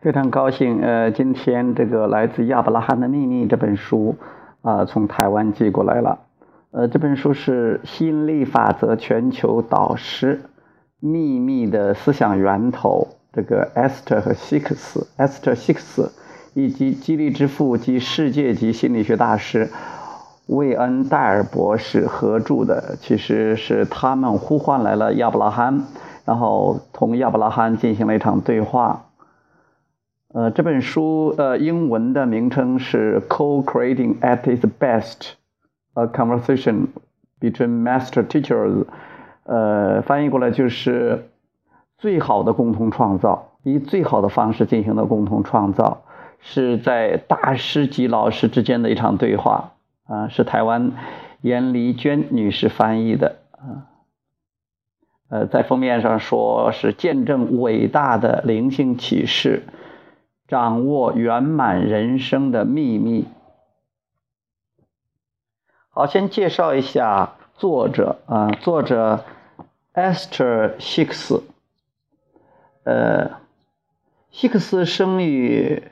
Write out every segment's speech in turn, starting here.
非常高兴，呃，今天这个来自亚伯拉罕的秘密这本书啊，从台湾寄过来了。呃，这本书是吸引力法则全球导师秘密的思想源头，这个 Esther 和 Six，Esther Six，以及激励之父及世界级心理学大师魏恩戴尔博士合著的。其实是他们呼唤来了亚伯拉罕，然后同亚伯拉罕进行了一场对话。呃，这本书呃，英文的名称是《Co-creating at its best: A Conversation Between Master Teachers》。呃，翻译过来就是最好的共同创造，以最好的方式进行的共同创造，是在大师级老师之间的一场对话。啊，是台湾严丽娟女士翻译的。啊，呃，在封面上说是见证伟大的灵性启示。掌握圆满人生的秘密。好，先介绍一下作者啊，作者 Esther 希克斯。呃，希克斯生于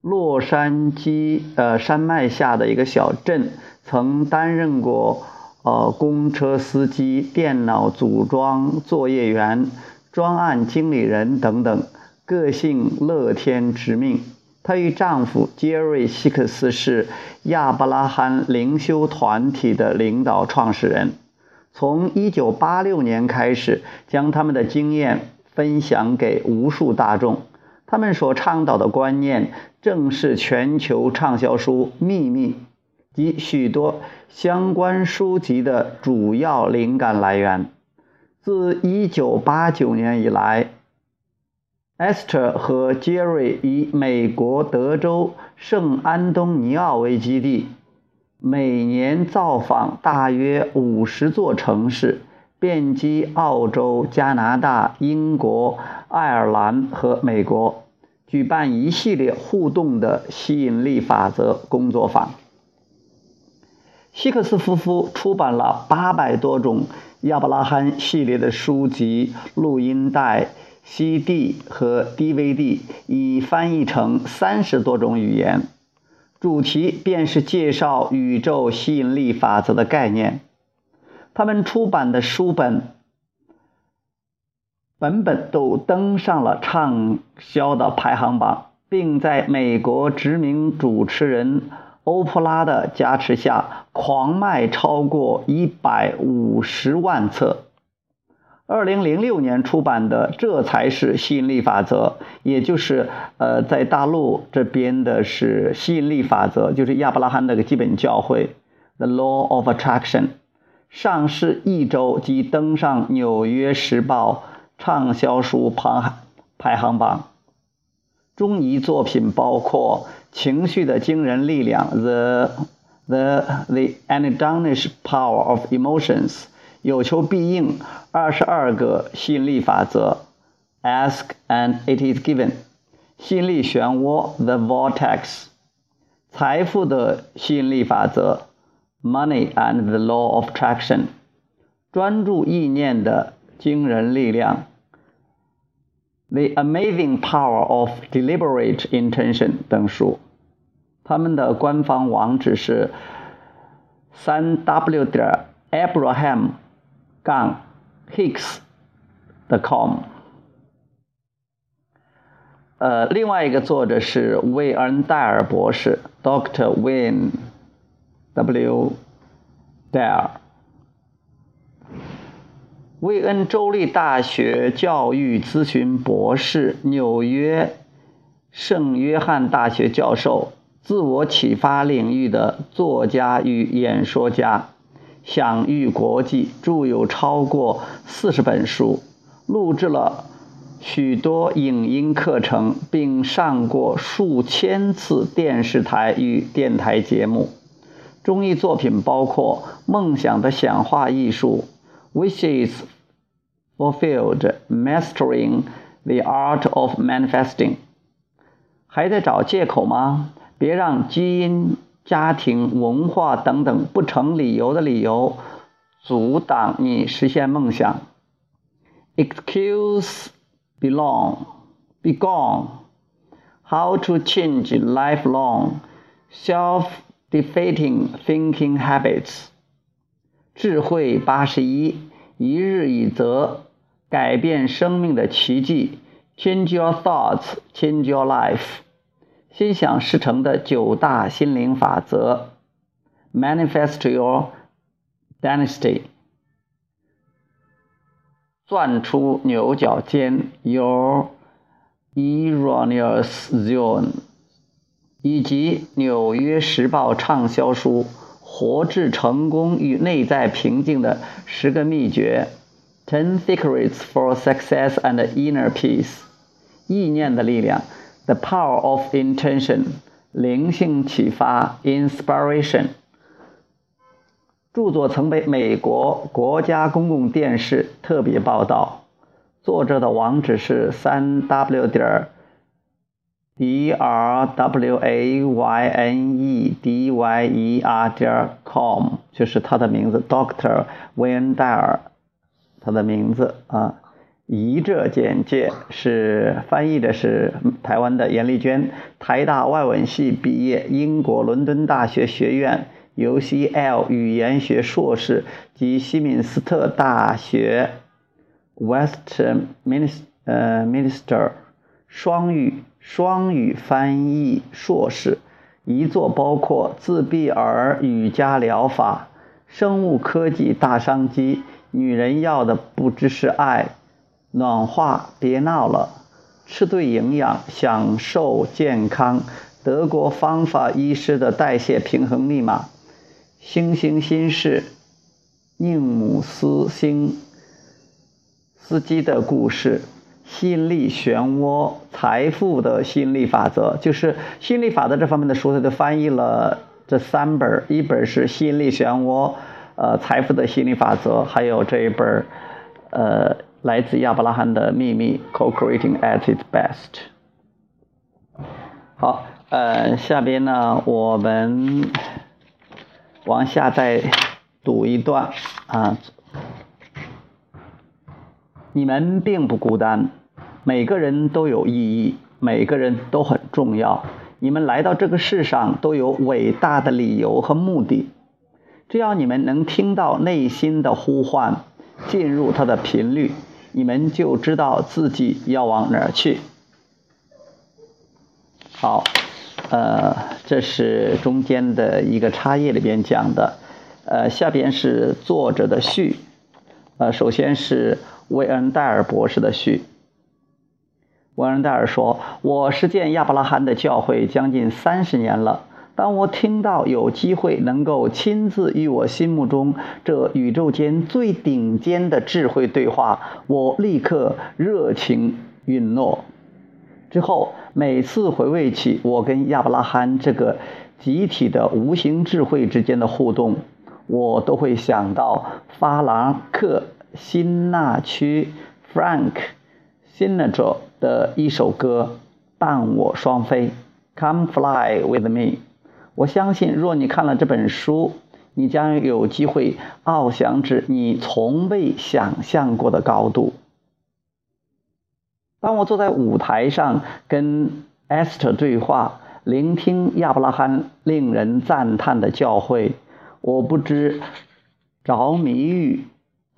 洛杉矶呃山脉下的一个小镇，曾担任过呃公车司机、电脑组装作业员、专案经理人等等。个性乐天直命，她与丈夫杰瑞·希克斯是亚伯拉罕灵修团体的领导创始人。从1986年开始，将他们的经验分享给无数大众。他们所倡导的观念，正是全球畅销书《秘密》及许多相关书籍的主要灵感来源。自1989年以来。Esther 和 Jerry 以美国德州圣安东尼奥为基地，每年造访大约五十座城市，遍及澳洲、加拿大、英国、爱尔兰和美国，举办一系列互动的吸引力法则工作坊。希克斯夫妇出版了八百多种亚伯拉罕系列的书籍、录音带。CD 和 DVD 已翻译成三十多种语言，主题便是介绍宇宙吸引力法则的概念。他们出版的书本本本都登上了畅销的排行榜，并在美国知名主持人欧普拉的加持下狂卖超过一百五十万册。二零零六年出版的《这才是吸引力法则》，也就是呃，在大陆这边的是吸引力法则，就是亚伯拉罕的个基本教诲，《The Law of Attraction》，上市一周即登上《纽约时报》畅销书排排行榜。中译作品包括《情绪的惊人力量》，The The The Anadonish Power of Emotions。有求必应，二十二个吸引力法则，Ask and it is given，吸引力漩涡，The vortex，财富的吸引力法则，Money and the law of attraction，专注意念的惊人力量，The amazing power of deliberate intention 等书。他们的官方网址是三 w 点 Abraham。 杠 hicks 的 com，呃，另外一个作者是魏恩戴尔博士，Doctor Wayne W. Dare，魏恩州立大学教育咨询博士，纽约圣约翰大学教授，自我启发领域的作家与演说家。享誉国际，著有超过四十本书，录制了许多影音课程，并上过数千次电视台与电台节目。综艺作品包括《梦想的显化艺术》（Wishes Fulfilled: Mastering the Art of Manifesting）。还在找借口吗？别让基因。家庭、文化等等不成理由的理由，阻挡你实现梦想。Excuse belong, be gone, How to Change Lifelong Self-Defeating Thinking Habits》。智慧八十一，一日一则，改变生命的奇迹。Change your thoughts, change your life。心想事成的九大心灵法则。Manifest your dynasty。钻出牛角尖，Your erroneous zone。以及《纽约时报》畅销书《活至成功与内在平静的十个秘诀》（Ten Secrets for Success and Inner Peace）。意念的力量 ，The Power of Intention，灵性启发，Inspiration。着作曾被美国国家公共电视特别报道。作者的网址是三 w 点 d r w a y n e d y e r 点 com，就是他的名字，Doctor 韦恩戴尔，他的名字啊。 译者简介是翻译的是台湾的严丽娟，台大外文系毕业，英国伦敦大学学院 UCL 语言学硕士及西敏斯特大学 Westminster 双语双语翻译硕士，遗作包括《自闭儿语家疗法》《生物科技大商机》《女人要的不只是爱》。暖化，别闹了，吃对营养，享受健康。德国方法医师的代谢平衡密码。星星心事，宁姆斯星司机的故事。吸引力漩涡，财富的吸引力法则，就是吸引力法则这方面的书，他都翻译了这三本一本是吸引力漩涡，呃，财富的吸引力法则，还有这一本呃。来自亚伯拉罕的秘密，Co-creating at its best。好，呃，下边呢，我们往下再读一段啊。你们并不孤单，每个人都有意义，每个人都很重要。你们来到这个世上都有伟大的理由和目的。只要你们能听到内心的呼唤，进入它的频率。你们就知道自己要往哪儿去。好，呃，这是中间的一个插页里边讲的，呃，下边是作者的序，呃，首先是韦恩戴尔博士的序。韦恩戴尔说：“我实践亚伯拉罕的教诲将近三十年了。”当我听到有机会能够亲自与我心目中这宇宙间最顶尖的智慧对话，我立刻热情允诺。之后每次回味起我跟亚伯拉罕这个集体的无形智慧之间的互动，我都会想到法兰克·辛纳区 （Frank Sinatra） 的一首歌：“伴我双飞，Come fly with me。”我相信，若你看了这本书，你将有机会翱翔至你从未想象过的高度。当我坐在舞台上跟 Esther 对话，聆听亚伯拉罕令人赞叹的教诲，我不知着迷于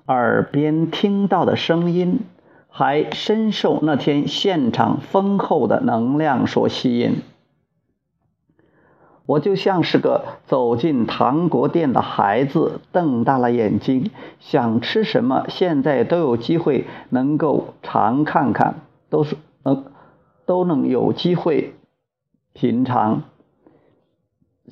耳边听到的声音，还深受那天现场丰厚的能量所吸引。我就像是个走进糖果店的孩子，瞪大了眼睛，想吃什么，现在都有机会能够尝看看，都是呃，都能有机会品尝。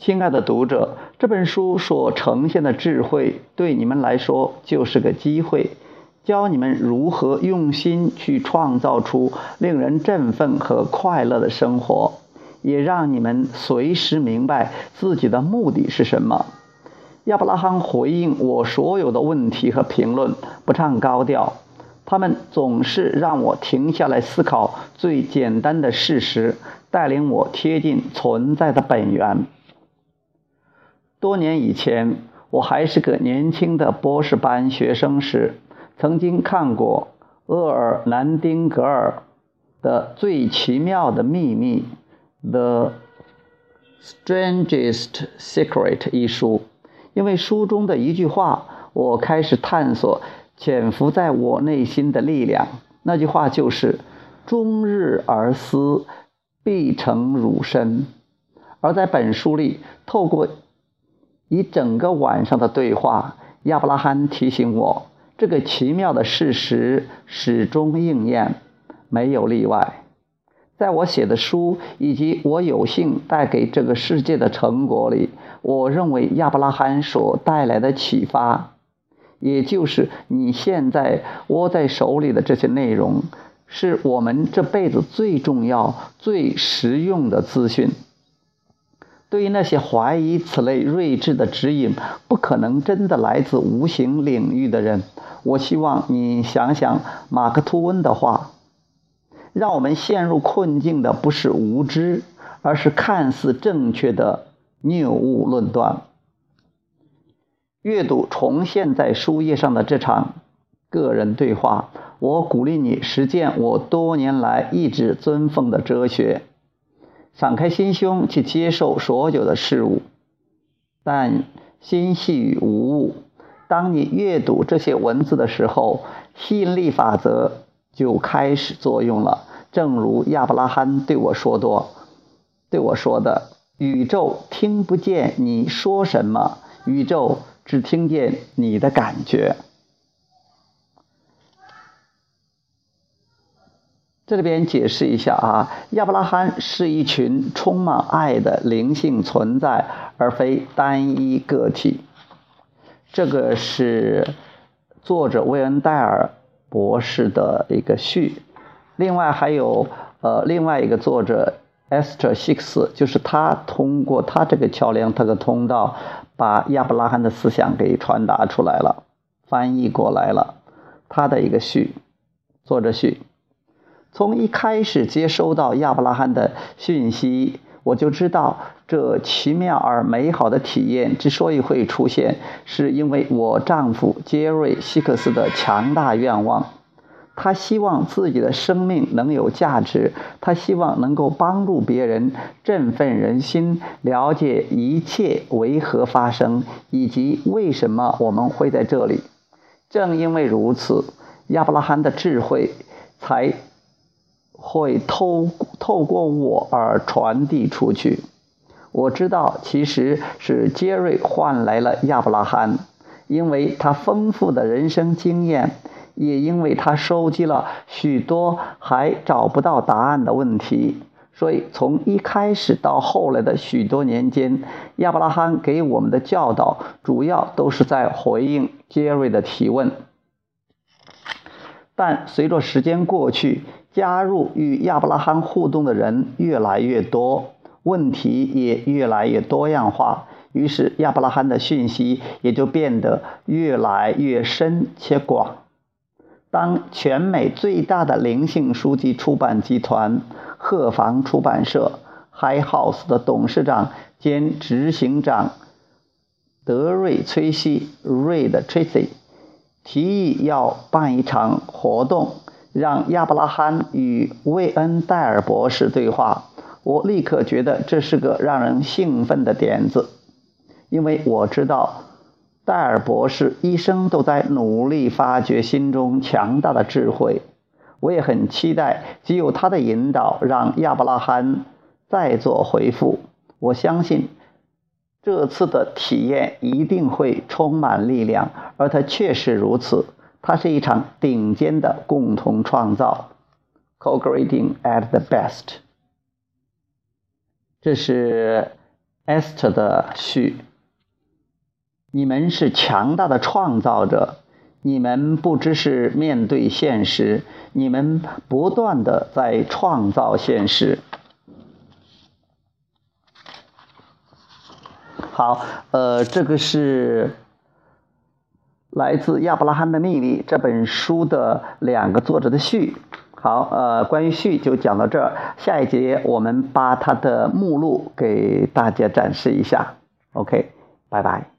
亲爱的读者，这本书所呈现的智慧，对你们来说就是个机会，教你们如何用心去创造出令人振奋和快乐的生活。也让你们随时明白自己的目的是什么。亚伯拉罕回应我所有的问题和评论，不唱高调，他们总是让我停下来思考最简单的事实，带领我贴近存在的本源。多年以前，我还是个年轻的博士班学生时，曾经看过厄尔南丁格尔的《最奇妙的秘密》。《The Strangest Secret》一书，因为书中的一句话，我开始探索潜伏在我内心的力量。那句话就是：“终日而思，必成汝身。”而在本书里，透过一整个晚上的对话，亚伯拉罕提醒我，这个奇妙的事实始终应验，没有例外。在我写的书以及我有幸带给这个世界的成果里，我认为亚伯拉罕所带来的启发，也就是你现在握在手里的这些内容，是我们这辈子最重要、最实用的资讯。对于那些怀疑此类睿智的指引不可能真的来自无形领域的人，我希望你想想马克吐温的话。让我们陷入困境的不是无知，而是看似正确的谬误论断。阅读重现在书页上的这场个人对话，我鼓励你实践我多年来一直尊奉的哲学：敞开心胸去接受所有的事物，但心系于无物。当你阅读这些文字的时候，吸引力法则就开始作用了。正如亚伯拉罕对我说多，对我说的：“宇宙听不见你说什么，宇宙只听见你的感觉。”这里边解释一下啊，亚伯拉罕是一群充满爱的灵性存在，而非单一个体。这个是作者威恩戴尔博士的一个序。另外还有呃另外一个作者 Esther Hicks，就是他通过他这个桥梁，他的通道，把亚伯拉罕的思想给传达出来了，翻译过来了。他的一个序，作者序，从一开始接收到亚伯拉罕的讯息，我就知道这奇妙而美好的体验之所以会出现，是因为我丈夫杰瑞希克斯的强大愿望。他希望自己的生命能有价值，他希望能够帮助别人，振奋人心，了解一切为何发生，以及为什么我们会在这里。正因为如此，亚伯拉罕的智慧才会透透过我而传递出去。我知道，其实是杰瑞换来了亚伯拉罕，因为他丰富的人生经验。也因为他收集了许多还找不到答案的问题，所以从一开始到后来的许多年间，亚伯拉罕给我们的教导主要都是在回应杰瑞的提问。但随着时间过去，加入与亚伯拉罕互动的人越来越多，问题也越来越多样化，于是亚伯拉罕的讯息也就变得越来越深且广。当全美最大的灵性书籍出版集团鹤房出版社 （High House） 的董事长兼执行长德瑞·崔西 （Red Tracy） 提议要办一场活动，让亚伯拉罕与魏恩戴尔博士对话，我立刻觉得这是个让人兴奋的点子，因为我知道。戴尔博士一生都在努力发掘心中强大的智慧，我也很期待，只有他的引导，让亚伯拉罕再做回复。我相信这次的体验一定会充满力量，而它确实如此。它是一场顶尖的共同创造，co-creating at the best。这是 Esther 的序。你们是强大的创造者，你们不只是面对现实，你们不断的在创造现实。好，呃，这个是来自《亚伯拉罕的秘密》这本书的两个作者的序。好，呃，关于序就讲到这儿，下一节我们把它的目录给大家展示一下。OK，拜拜。